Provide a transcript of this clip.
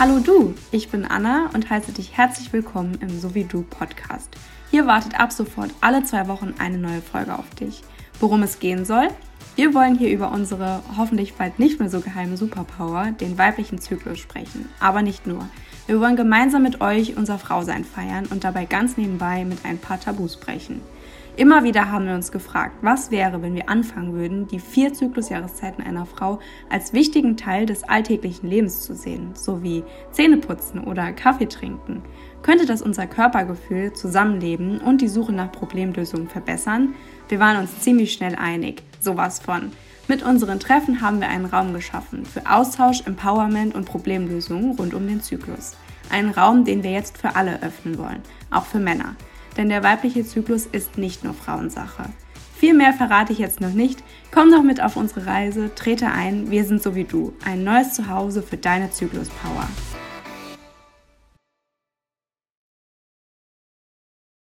Hallo du, ich bin Anna und heiße dich herzlich willkommen im So wie du Podcast. Hier wartet ab sofort alle zwei Wochen eine neue Folge auf dich. Worum es gehen soll? Wir wollen hier über unsere hoffentlich bald nicht mehr so geheime Superpower, den weiblichen Zyklus, sprechen. Aber nicht nur. Wir wollen gemeinsam mit euch unser Frausein feiern und dabei ganz nebenbei mit ein paar Tabus brechen. Immer wieder haben wir uns gefragt, was wäre, wenn wir anfangen würden, die vier Zyklusjahreszeiten einer Frau als wichtigen Teil des alltäglichen Lebens zu sehen, sowie Zähneputzen oder Kaffee trinken. Könnte das unser Körpergefühl, Zusammenleben und die Suche nach Problemlösungen verbessern? Wir waren uns ziemlich schnell einig. Sowas von. Mit unseren Treffen haben wir einen Raum geschaffen für Austausch, Empowerment und Problemlösungen rund um den Zyklus. Einen Raum, den wir jetzt für alle öffnen wollen, auch für Männer denn der weibliche Zyklus ist nicht nur Frauensache. Viel mehr verrate ich jetzt noch nicht. Komm doch mit auf unsere Reise, trete ein, wir sind so wie du. Ein neues Zuhause für deine Zyklus-Power.